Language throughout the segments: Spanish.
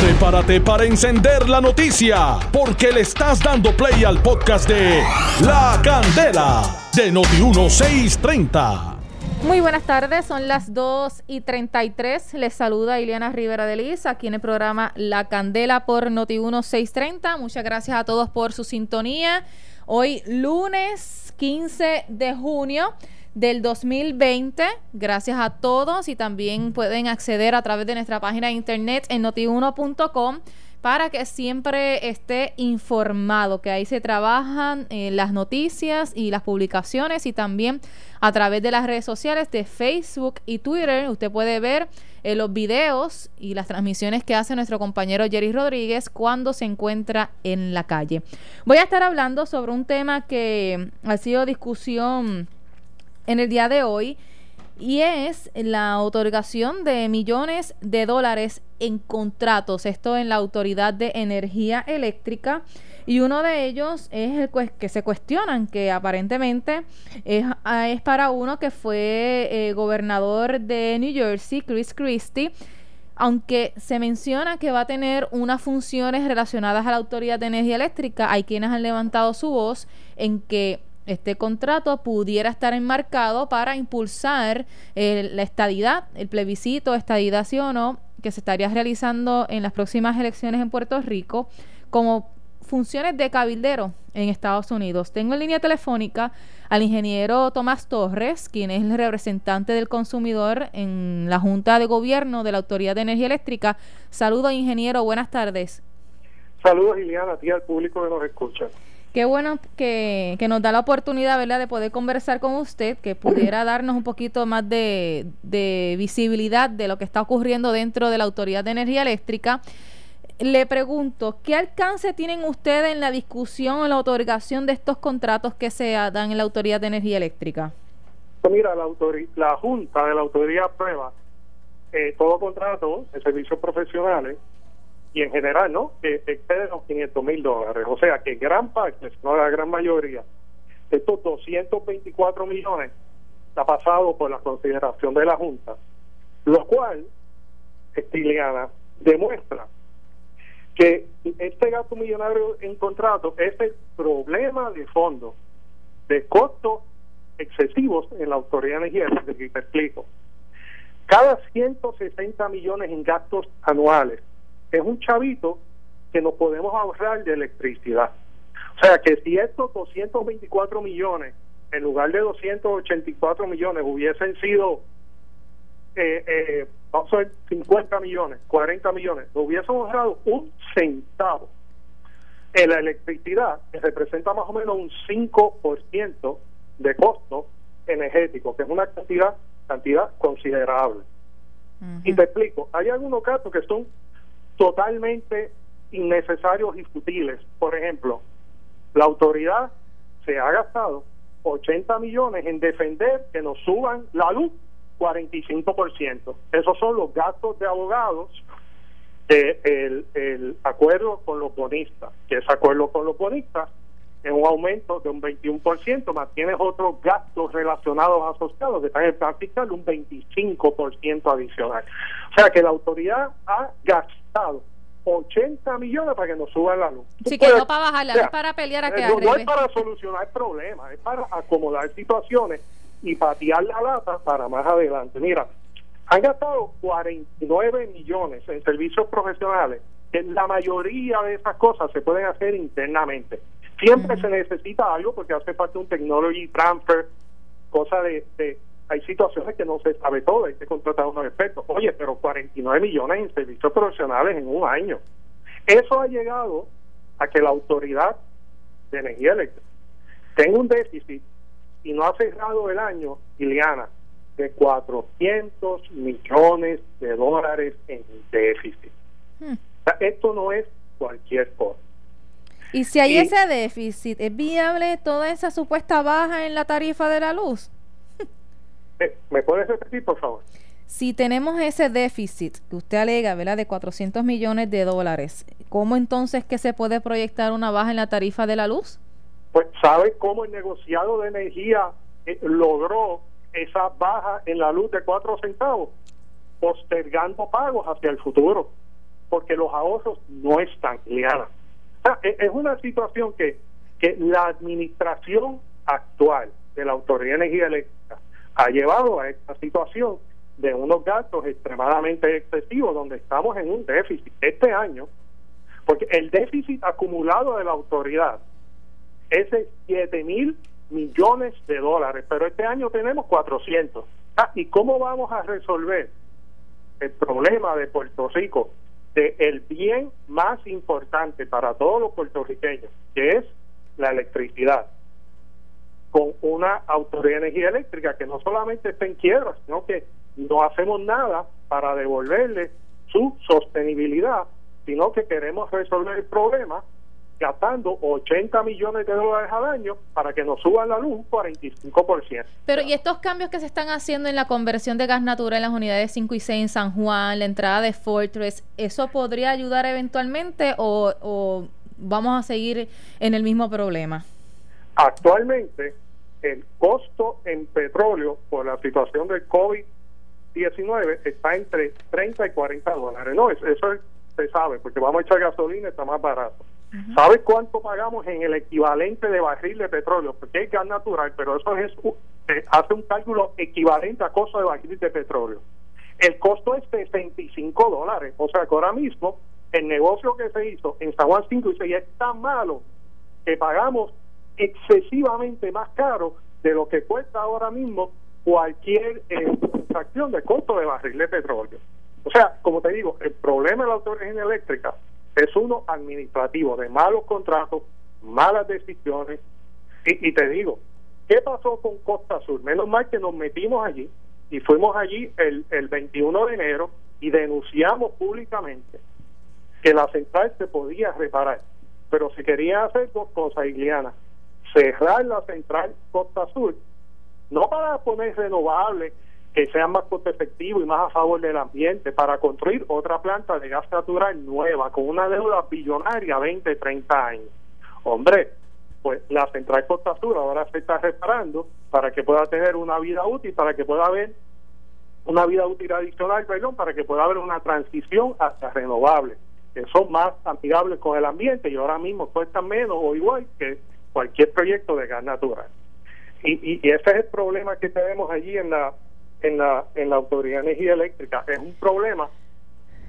Prepárate para encender la noticia, porque le estás dando play al podcast de La Candela de Noti1630. Muy buenas tardes, son las 2 y 33. Les saluda Ileana Rivera de Liz aquí en el programa La Candela por Noti1630. Muchas gracias a todos por su sintonía. Hoy lunes 15 de junio del 2020. Gracias a todos y también pueden acceder a través de nuestra página de internet en notiuno.com para que siempre esté informado, que ahí se trabajan eh, las noticias y las publicaciones y también a través de las redes sociales de Facebook y Twitter. Usted puede ver eh, los videos y las transmisiones que hace nuestro compañero Jerry Rodríguez cuando se encuentra en la calle. Voy a estar hablando sobre un tema que ha sido discusión en el día de hoy y es la otorgación de millones de dólares en contratos, esto en la Autoridad de Energía Eléctrica. Y uno de ellos es el que se cuestionan, que aparentemente es, ah, para uno que fue eh, gobernador de New Jersey, Chris Christie, aunque se menciona que va a tener unas funciones relacionadas a la Autoridad de Energía Eléctrica, hay quienes han levantado su voz en que este contrato pudiera estar enmarcado para impulsar eh, la estadidad, el plebiscito, estadidad sí o no, que se estaría realizando en las próximas elecciones en Puerto Rico, como funciones de cabildero en Estados Unidos. Tengo en línea telefónica al ingeniero Tomás Torres, quien es el representante del consumidor en la Junta de Gobierno de la Autoridad de Energía Eléctrica. Saludos, ingeniero, buenas tardes. Saludos, Liliana, a ti al público que nos escucha. Qué bueno que, nos da la oportunidad, ¿verdad?, de poder conversar con usted, que pudiera darnos un poquito más de, visibilidad de lo que está ocurriendo dentro de la Autoridad de Energía Eléctrica. Le pregunto, ¿qué alcance tienen ustedes en la discusión o la otorgación de estos contratos que se dan en la Autoridad de Energía Eléctrica? Pues mira, la, la Junta de la Autoridad aprueba eh, todo contrato de servicios profesionales y en general, ¿no? Que excede los 500 mil dólares. O sea que gran parte, no la gran mayoría, de estos 224 millones ha pasado por la consideración de la Junta, lo cual, Estiliana, demuestra que este gasto millonario en contrato es el problema de fondo de costos excesivos en la Autoridad de Energía, que te explico. Cada 160 millones en gastos anuales es un chavito que nos podemos ahorrar de electricidad. O sea que si estos 224 millones, en lugar de 284 millones, hubiesen sido, eh, eh, vamos a ver, 50 millones, 40 millones, nos hubiésemos ahorrado un centavo en la electricidad, que representa más o menos un 5% de costo energético, que es una cantidad, cantidad considerable. Y te explico, hay algunos casos que son totalmente innecesarios y futiles. Por ejemplo, la autoridad se ha gastado 80 millones en defender que nos suban la luz 45%. Esos son los gastos de abogados del el acuerdo con los bonistas, que ese acuerdo con los bonistas es un aumento de un 21%, más tienes otros gastos relacionados asociados que están en el plan un 25% adicional. O sea que la autoridad ha gastado 80 millones para que nos suban la luz. Sí, que no para bajarla, es para pelear a que no, no es para solucionar problemas, es para acomodar situaciones y patear la lata para más adelante. Mira, han gastado 49 millones en servicios profesionales, la mayoría de esas cosas se pueden hacer internamente. Siempre se necesita algo porque hace falta un technology transfer, cosa de, hay situaciones que no se sabe todo, hay que contratar a unos expertos. Oye, pero 49 millones en servicios profesionales en un año. Eso ha llegado a que la autoridad de energía eléctrica tenga un déficit y no ha cerrado el año, Iliana, de 400 millones de dólares en déficit. Hmm. esto no es cualquier cosa. Y si hay ese déficit, ¿es viable toda esa supuesta baja en la tarifa de la luz? Eh, ¿Me puedes repetir, por favor? Si tenemos ese déficit que usted alega, ¿verdad?, de 400 millones de dólares, ¿cómo entonces que se puede proyectar una baja en la tarifa de la luz? Pues, ¿sabe cómo el negociado de energía eh, logró esa baja en la luz de 4 centavos? Postergando pagos hacia el futuro. porque los ahorros no están, Liana. E, es una situación que, que la administración actual de la Autoridad de Energía Eléctrica ha llevado a esta situación de unos gastos extremadamente excesivos donde estamos en un déficit este año, porque el déficit acumulado de la autoridad es de 7 mil millones de dólares, pero este año tenemos 400. Ah, ¿Y cómo vamos a resolver el problema de Puerto Rico, de el bien más importante para todos los puertorriqueños, que es la electricidad? Con una autoridad de energía eléctrica que no solamente está en quiebra, sino que no hacemos nada para devolverle su sostenibilidad, sino que queremos resolver el problema gastando 80 millones de dólares al año para que nos suban la luz un 45%. Pero ¿y estos cambios que se están haciendo en la conversión de gas natural en las unidades 5 y 6 en San Juan, la entrada de Fortress, eso podría ayudar eventualmente o, o vamos a seguir en el mismo problema? Actualmente, el costo en petróleo por la situación del COVID-19 está entre 30 y 40 dólares. No, eso, se sabe, porque vamos a echar gasolina, está más barato. ¿Sabes cuánto pagamos en el equivalente de barril de petróleo? Porque es gas natural, pero eso es eh, hace un cálculo equivalente a costo de barril de petróleo. El costo es 65 dólares. O sea que ahora mismo el negocio que se hizo en San Juan 5 y 6 es tan malo que pagamos excesivamente más caro de lo que cuesta ahora mismo cualquier eh, de costo de barril de petróleo. O sea, como te digo, el problema de la autoridad eléctrica es uno administrativo, de malos contratos, malas decisiones. Y, y te digo, ¿qué pasó con Costa Sur? Menos mal que nos metimos allí y fuimos allí el, el 21 de enero y denunciamos públicamente que la central se podía reparar. Pero se quería hacer dos cosas, Iliana cerrar la central Costa Sur, no para poner renovables que sean más costo efectivo y más a favor del ambiente, para construir otra planta de gas natural nueva con una deuda billonaria 20, 30 años. Hombre, pues la central Costa Sur ahora se está reparando para que pueda tener una vida útil, para que pueda haber una vida útil adicional, perdón, para que pueda haber una transición hacia renovables, que son más amigables con el ambiente y ahora mismo cuestan menos o igual que cualquier proyecto de gas natural. Y, y, ese es el problema que tenemos allí en la, en la, en la Autoridad de Energía Eléctrica. Es un problema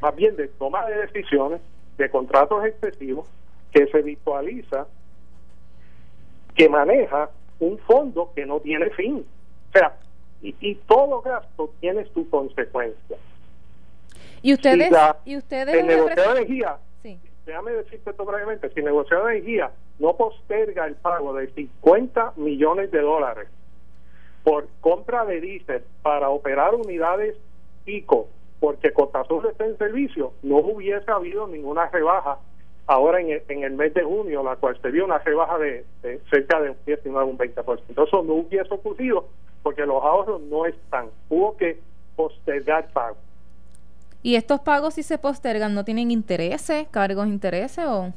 más bien de toma de decisiones, de contratos excesivos, que se visualiza, que maneja un fondo que no tiene fin. O sea, y, y todo gasto tiene su consecuencia. Y ustedes, y ustedes el negociado de energía déjame decirte esto brevemente, si negociado de energía no posterga el pago de 50 millones de dólares por compra de diésel para operar unidades pico, porque Cotasur está en servicio, no hubiese habido ninguna rebaja ahora en el, en el mes de junio, la cual se dio una rebaja de, cerca de un 19 un 20%. Eso no hubiese ocurrido porque los ahorros no están. Hubo que postergar pago. ¿Y estos pagos si se postergan no tienen intereses, cargos intereses o...?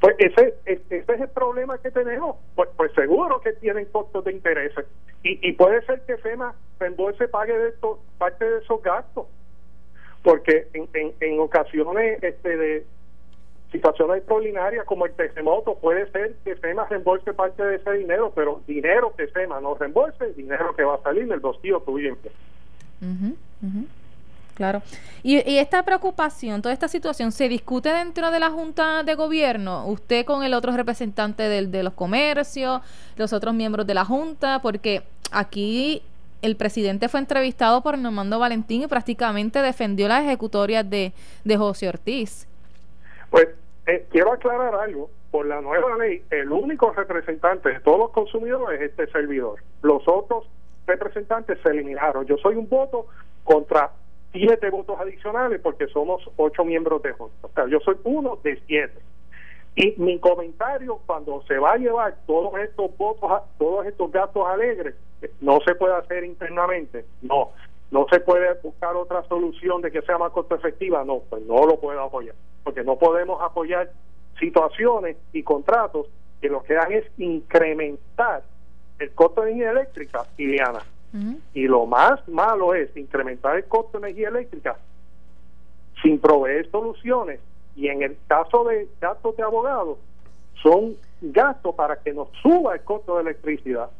Pues ese, ese es el problema que tenemos. Pues, pues seguro que tienen costos de intereses. Y, y puede ser que FEMA reembolse pague de esto, parte de esos gastos. Porque en, en, en ocasiones este de situaciones extraordinarias como el terremoto, puede ser que FEMA reembolse parte de ese dinero, pero dinero que FEMA no reembolse, dinero que va a salir del bolsillo tuyo. Uh Claro. Y, esta preocupación, toda esta situación, ¿se discute dentro de la Junta de Gobierno? Usted con el otro representante de los comercios, los otros miembros de la Junta, porque aquí el presidente fue entrevistado por Normando Valentín y prácticamente defendió las ejecutorias de, de José Ortiz. Pues eh, quiero aclarar algo. Por la nueva ley, el único representante de todos los consumidores es este servidor. Los otros representantes se eliminaron. Yo soy un voto contra siete votos adicionales porque somos ocho miembros de Junta. O sea, yo soy uno de siete. Y mi comentario, cuando se va a llevar todos estos votos, todos estos gastos alegres, no se puede hacer internamente. No, no se puede buscar otra solución de que sea más costo efectiva. No, pues no lo puedo apoyar. Porque no podemos apoyar situaciones y contratos que lo que dan es incrementar el costo de energía eléctrica, Y lo más malo es incrementar el costo de energía eléctrica sin proveer soluciones. Y en el caso de gastos de abogados, son gastos para que nos suba el costo de electricidad,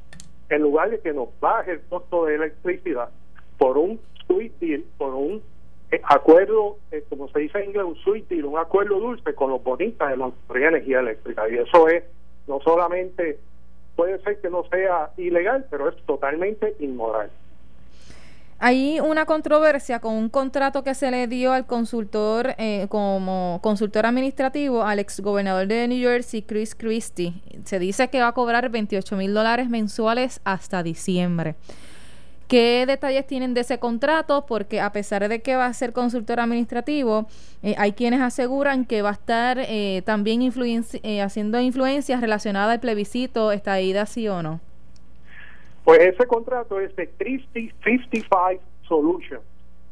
en lugar de que nos baje el costo de electricidad por un sweet deal, por un eh, acuerdo, eh, como se dice en inglés, un sweet deal, un acuerdo dulce con los bonistas de la Energía Eléctrica. Y eso es no solamente, puede ser que no sea ilegal, pero es totalmente inmoral. Hay una controversia con un contrato que se le dio al consultor eh, como consultor administrativo al exgobernador de New Jersey, Chris Christie. Se dice que va a cobrar 28 mil dólares mensuales hasta diciembre. ¿Qué detalles tienen de ese contrato? Porque a pesar de que va a ser consultor administrativo, eh, hay quienes aseguran que va a estar eh, también haciendo influencias relacionadas al plebiscito, ida sí o no. Pues ese contrato es de Christie 55 Solution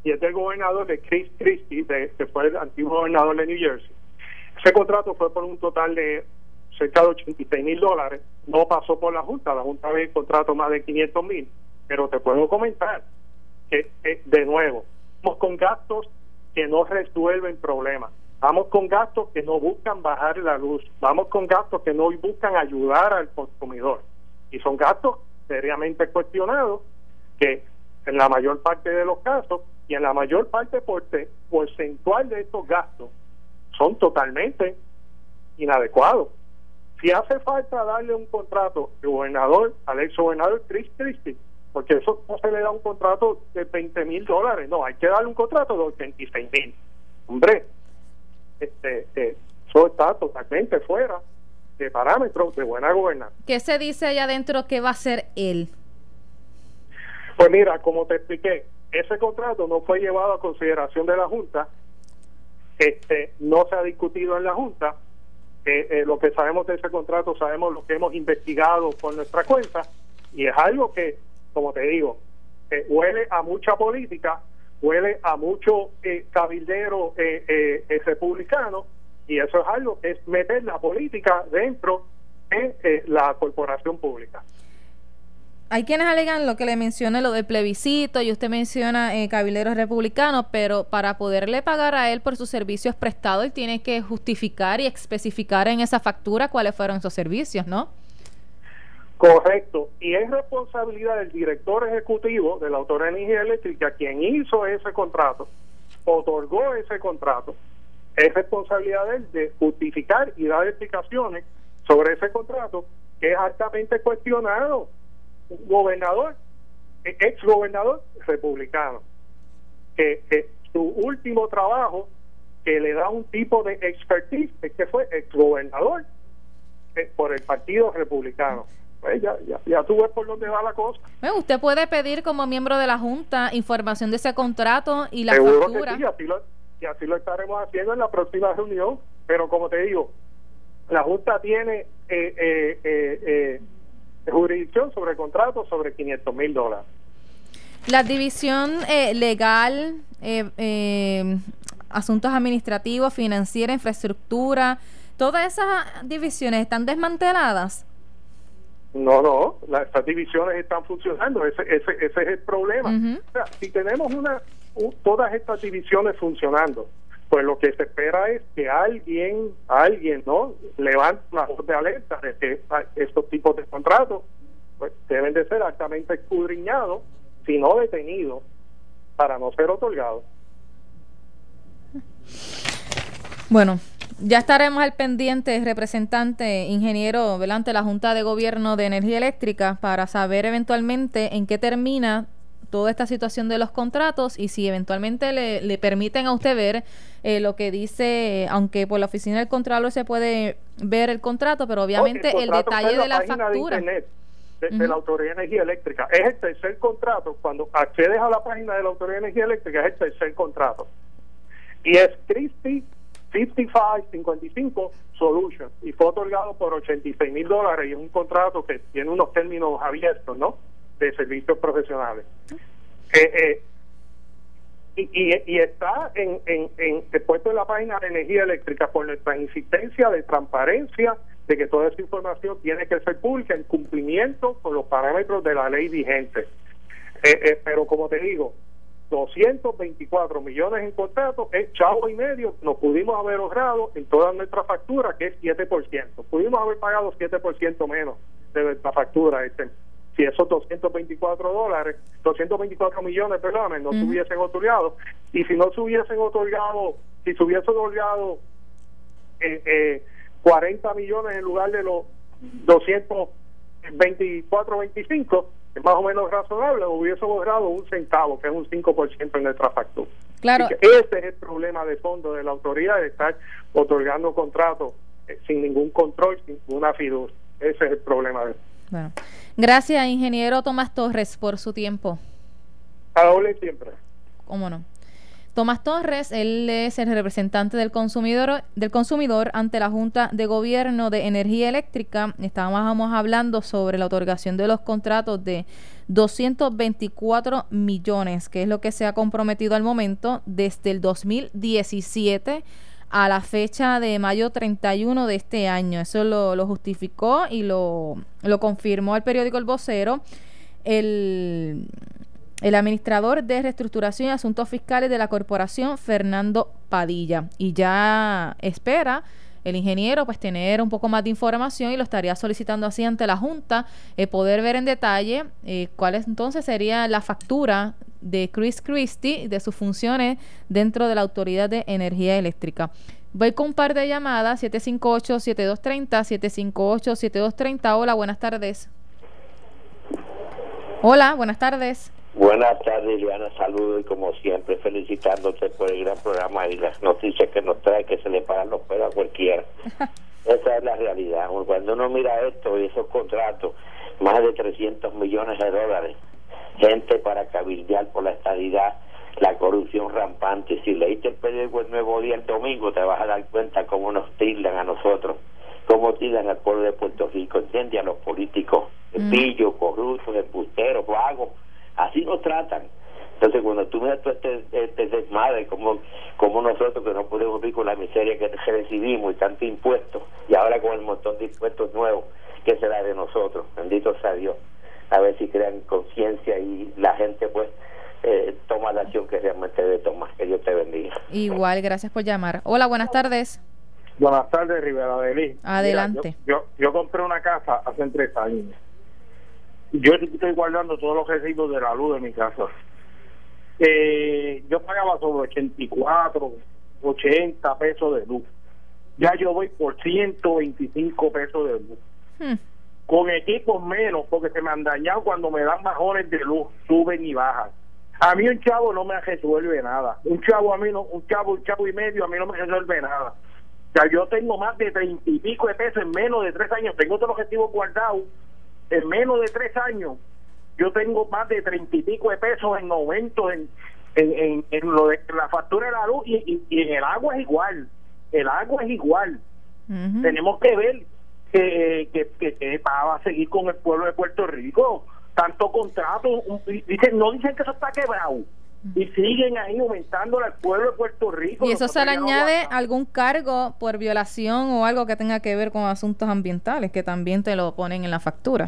y es del gobernador de Chris Christie, que fue el antiguo gobernador de New Jersey. Ese contrato fue por un total de cerca de 86 mil dólares, no pasó por la Junta, la Junta ve el contrato más de 500 mil, pero te puedo comentar que, de nuevo, vamos con gastos que no resuelven problemas, vamos con gastos que no buscan bajar la luz, vamos con gastos que no buscan ayudar al consumidor, y son gastos seriamente cuestionado que en la mayor parte de los casos y en la mayor parte porcentual de estos gastos son totalmente inadecuados. Si hace falta darle un contrato de gobernador al ex gobernador Chris Christie, porque eso no se le da un contrato de 20 mil dólares, no, hay que darle un contrato de 86 mil. Hombre, este, eh, eso está totalmente fuera de parámetros de buena gobernanza. ¿Qué se dice allá adentro que va a ser él? Pues mira, como te expliqué, ese contrato no fue llevado a consideración de la Junta, este no se ha discutido en la Junta, eh, eh, lo que sabemos de ese contrato, sabemos lo que hemos investigado por nuestra cuenta, y es algo que, como te digo, eh, huele a mucha política, huele a mucho cabildero republicano, y eso es algo es meter la política dentro de eh, la corporación pública. Hay quienes alegan lo que le mencioné, lo del plebiscito, y usted menciona eh, cabileros republicanos, pero para poderle pagar a él por sus servicios prestados, él tiene que justificar y especificar en esa factura cuáles fueron esos servicios, ¿no? Correcto, y es responsabilidad del director ejecutivo de la Autoridad de Energía Eléctrica, quien hizo ese contrato, otorgó ese contrato, es responsabilidad de él de justificar y dar explicaciones sobre ese contrato que es altamente cuestionado. Un gobernador, ex gobernador republicano, que, su último trabajo que le da un tipo de expertise es que fue ex gobernador eh, por el Partido Republicano. Pues ya, ya, ya tú ves por dónde va la cosa. usted puede pedir como miembro de la Junta información de ese contrato y la factura y así lo estaremos haciendo en la próxima reunión. Pero como te digo, la Junta tiene eh, eh, eh, jurisdicción sobre contratos sobre 500 mil dólares. La división legal, asuntos administrativos, financiera, infraestructura, todas esas divisiones están desmanteladas. No, no, las, estas divisiones están funcionando, ese, ese, ese es el problema. o sea, si tenemos una todas estas divisiones funcionando, pues lo que se espera es que alguien, alguien, ¿no? Levante una voz de alerta de que estos tipos de contratos pues, deben de ser altamente escudriñados, si no detenidos, para no ser otorgados. Bueno, ya estaremos al pendiente, representante, ingeniero, delante de la Junta de Gobierno de Energía Eléctrica, para saber eventualmente en qué termina toda esta situación de los contratos y si eventualmente le, permiten a usted ver eh, lo que dice, aunque por la oficina del Contralor se puede ver el contrato, pero obviamente el, detalle de la, factura. De, de, la Autoridad de Energía Eléctrica. Es el tercer contrato. Cuando accedes a la página de la Autoridad de Energía Eléctrica, es el tercer contrato. Y es Christie 5555 Solutions. Y fue otorgado por 86 mil dólares. Y es un contrato que tiene unos términos abiertos, ¿no? de servicios profesionales. Eh, eh, y, y, está en, en, en, puesto en la página de energía eléctrica por nuestra insistencia de transparencia, de que toda esa información tiene que ser pública en cumplimiento con los parámetros de la ley vigente. Eh, pero como te digo, 224 millones en contratos es chavo y medio, nos pudimos haber ahorrado en toda nuestra factura, que es 7%. Pudimos haber pagado 7% menos de nuestra factura. Este, si esos 224 dólares, 224 millones, perdón, no se hubiesen otorgado, y si no se hubiesen otorgado, si se hubiesen otorgado eh, eh, 40 millones en lugar de los 224, 25, es más o menos razonable, hubiese logrado un centavo, que es un 5% en nuestra factura. Claro. ese es el problema de fondo de la autoridad, de estar otorgando contratos eh, sin ningún control, sin ninguna fiducia. Ese es el problema. De bueno. Gracias, ingeniero Tomás Torres, por su tiempo. A la siempre. ¿Cómo no? Tomás Torres, él es el representante del consumidor, ante la Junta de Gobierno de Energía Eléctrica. Estábamos hablando sobre la otorgación de los contratos de 224 millones, que es lo que se ha comprometido al momento desde el 2017 a la fecha de mayo 31 de este año. Eso lo, lo justificó y lo, lo confirmó el periódico El Vocero. El el administrador de reestructuración y asuntos fiscales de la corporación, Fernando Padilla. Y ya espera el ingeniero pues tener un poco más de información y lo estaría solicitando así ante la Junta, eh, poder ver en detalle eh, cuál es, entonces sería la factura de Chris Christie de sus funciones dentro de la Autoridad de Energía Eléctrica. Voy con un par de llamadas, 758-7230, 758-7230. Hola, buenas tardes. Hola, buenas tardes. Buenas tardes, Liliana. Saludos y como siempre, felicitándote por el gran programa y las noticias que nos trae que se le pagan los pelos a cualquiera. Esa es la realidad. Cuando uno mira esto y esos contratos, más de 300 millones de dólares, gente para cabildear por la estadidad, la corrupción rampante. Si leíste el periódico El Nuevo Día el domingo, te vas a dar cuenta cómo nos tildan a nosotros, cómo tildan al pueblo de Puerto Rico, entiende a los políticos, mm. pillos, corruptos, embusteros, vagos Así nos tratan. Entonces, cuando tú miras todo este, este desmadre, como, como nosotros que no podemos vivir con la miseria que recibimos y tanto impuestos, y ahora con el montón de impuestos nuevos que será de nosotros, bendito sea Dios, a ver si crean conciencia y la gente, pues, eh, toma la acción que realmente debe tomar. Que Dios te bendiga. Igual, gracias por llamar. Hola, buenas tardes. Buenas tardes, Rivera de Adelante. yo, yo compré una casa hace tres años yo estoy guardando todos los recibos de la luz de mi casa. Eh, yo pagaba sobre 84, 80 pesos de luz. Ya yo voy por 125 pesos de luz. Hmm. Con equipos menos, porque se me han dañado cuando me dan bajones de luz, suben y bajan. A mí un chavo no me resuelve nada. Un chavo a mí no, un chavo, un chavo y medio a mí no me resuelve nada. Ya yo tengo más de treinta y pico de pesos en menos de tres años. Tengo todos los objetivos guardados en menos de tres años yo tengo más de treinta y pico de pesos en aumento en, en, en, lo de la factura de la luz y, y, en el agua es igual el agua es igual. Tenemos que ver que, que, que, va a seguir con el pueblo de Puerto Rico tanto contrato dicen no dicen que eso está quebrado y siguen ahí aumentando al pueblo de Puerto Rico. ¿Y eso se le añade algún cargo por violación o algo que tenga que ver con asuntos ambientales que también te lo ponen en la factura?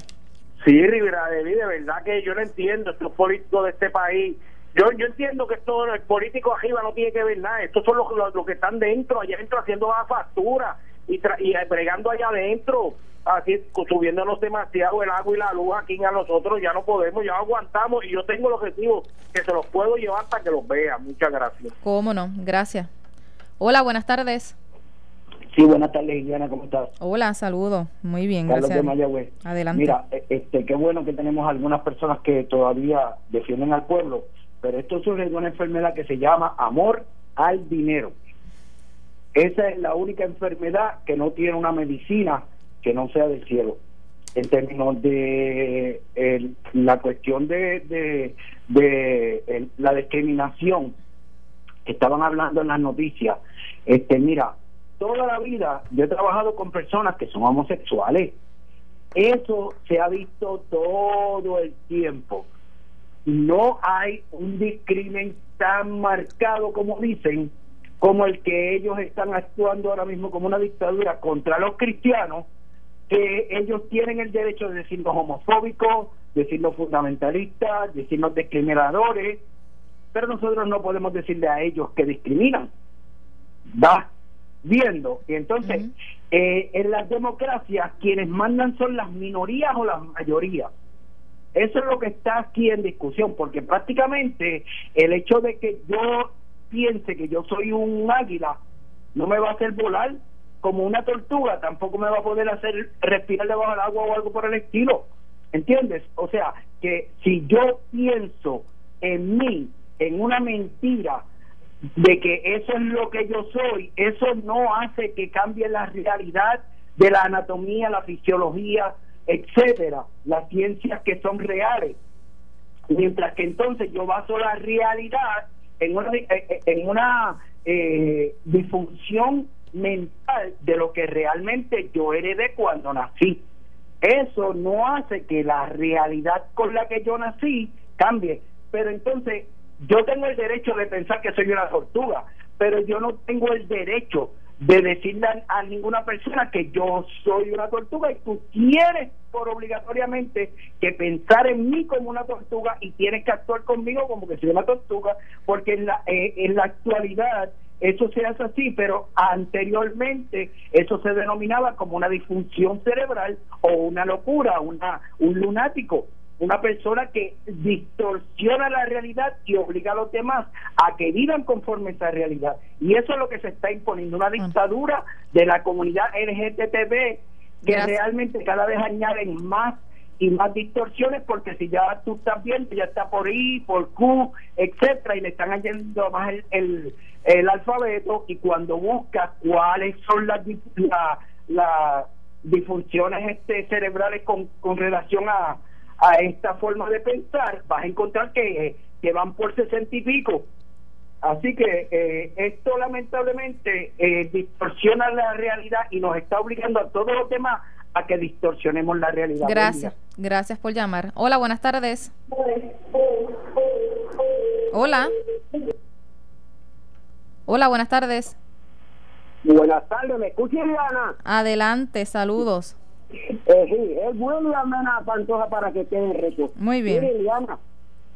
Sí, Rivera de de verdad que yo no entiendo estos políticos de este país. Yo yo entiendo que esto, el político arriba no tiene que ver nada. Estos son los, los, que están dentro, allá adentro haciendo la factura y, y bregando allá adentro así subiéndonos demasiado el agua y la luz aquí a nosotros ya no podemos, ya aguantamos y yo tengo los objetivos que se los puedo llevar para que los vean. Muchas gracias. ¿Cómo no? Gracias. Hola, buenas tardes. Sí, buenas tardes, Liliana, ¿cómo estás? Hola, saludo. Muy bien, gracias. Adelante. Mira, e, este, qué bueno que tenemos algunas personas que todavía defienden al pueblo, pero esto surge de una enfermedad que se llama amor al dinero. Esa es la única enfermedad que no tiene una medicina que no sea del cielo. En términos de la cuestión de, de, la discriminación que estaban hablando en las noticias, este mira, toda la vida yo he trabajado con personas que son homosexuales. Eso se ha visto todo el tiempo. No hay un discrimen tan marcado como dicen, como el que ellos están actuando ahora mismo como una dictadura contra los cristianos que ellos tienen el derecho de decirnos homofóbicos, decirnos fundamentalistas, decirnos discriminadores, pero nosotros no podemos decirle a ellos que discriminan. Va viendo. Y entonces, eh, en las democracias, quienes mandan son las minorías o las mayorías. Eso es lo que está aquí en discusión, porque prácticamente el hecho de que yo piense que yo soy un águila no me va a hacer volar como una tortuga, tampoco me va a poder hacer respirar debajo del agua o algo por el estilo. ¿Entiendes? O sea, que si yo pienso en mí, en una mentira, de que eso es lo que yo soy, eso no hace que cambie la realidad de la anatomía, la fisiología, etcétera, las ciencias que son reales. Mientras que entonces yo baso la realidad en una, eh, eh, en una eh, disfunción mental de lo que realmente yo heredé cuando nací. Eso no hace que la realidad con la que yo nací cambie. Pero entonces yo tengo el derecho de pensar que soy una tortuga, pero yo no tengo el derecho de decirle a, ninguna persona que yo soy una tortuga y tú tienes por obligatoriamente que pensar en mí como una tortuga y tienes que actuar conmigo como que soy una tortuga porque en la, eh, en la actualidad eso se hace así, pero anteriormente eso se denominaba como una disfunción cerebral o una locura, una un lunático una persona que distorsiona la realidad y obliga a los demás a que vivan conforme a esa realidad. Y eso es lo que se está imponiendo, una dictadura de la comunidad LGTB que realmente cada vez añaden más y más distorsiones porque si ya tú estás viendo ya está por I, por Q, etcétera y le están añadiendo más el, el, alfabeto y cuando buscas cuáles son las las disfunciones este cerebrales con, con relación a a esta forma de pensar, vas a encontrar que, que van por sesenta y pico. Así que eh, esto lamentablemente eh, distorsiona la realidad y nos está obligando a todos los demás a que distorsionemos la realidad. Gracias, gracias por llamar. Hola, buenas tardes. Hola. Hola, buenas tardes. Buenas tardes, ¿me escuchas, Diana? Adelante, saludos. Eh, sí, es bueno la mena Pantoja para que quede reto. Muy bien.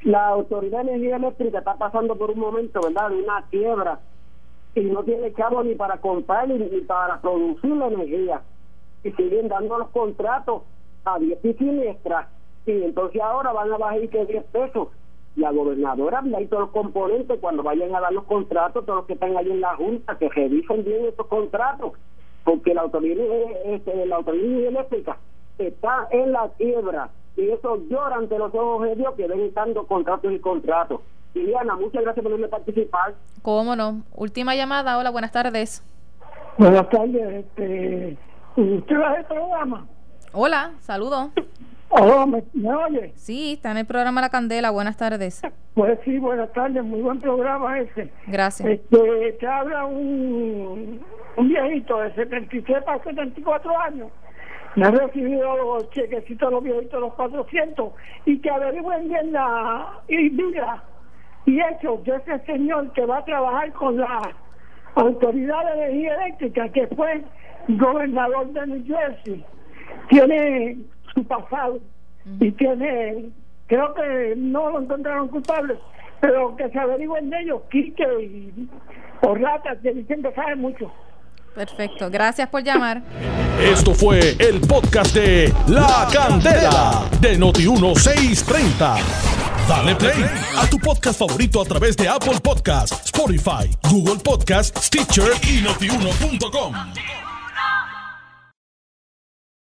la Autoridad de Energía Eléctrica está pasando por un momento, ¿verdad?, de una quiebra y no tiene cabo ni para comprar ni, para producir la energía. Y siguen dando los contratos a 10 y siniestras. Y entonces ahora van a bajar que 10 pesos. La gobernadora ahí todos los componentes cuando vayan a dar los contratos, todos los que están ahí en la Junta, que revisen bien estos contratos porque la autoridad, este, la autoridad eléctrica está en la quiebra y eso llora ante los ojos de Dios que ven dando contratos y contratos. Liliana, muchas gracias por venirme participar. Cómo no. Última llamada. Hola, buenas tardes. Buenas tardes. Este, ¿Usted va el programa? Hola, saludo. Oh, ¿me, oye? Sí, está en el programa La Candela. Buenas tardes. Pues sí, buenas tardes. Muy buen programa ese. Gracias. Este, te habla un, un viejito de 77 a 74 años. Me ha recibido los chequecitos los viejitos, los 400, y que averigüen bien la y diga y hecho que ese señor que va a trabajar con la Autoridad de Energía Eléctrica, que fue gobernador de New Jersey, tiene su pasado y tiene, creo que no lo encontraron culpable, pero que se averigüen de ellos, Quique y o ratas que dicen que saben mucho. Perfecto, gracias por llamar. Esto fue el podcast de La Candela de Noti1630. Dale play a tu podcast favorito a través de Apple Podcasts, Spotify, Google Podcasts, Stitcher y notiuno.com.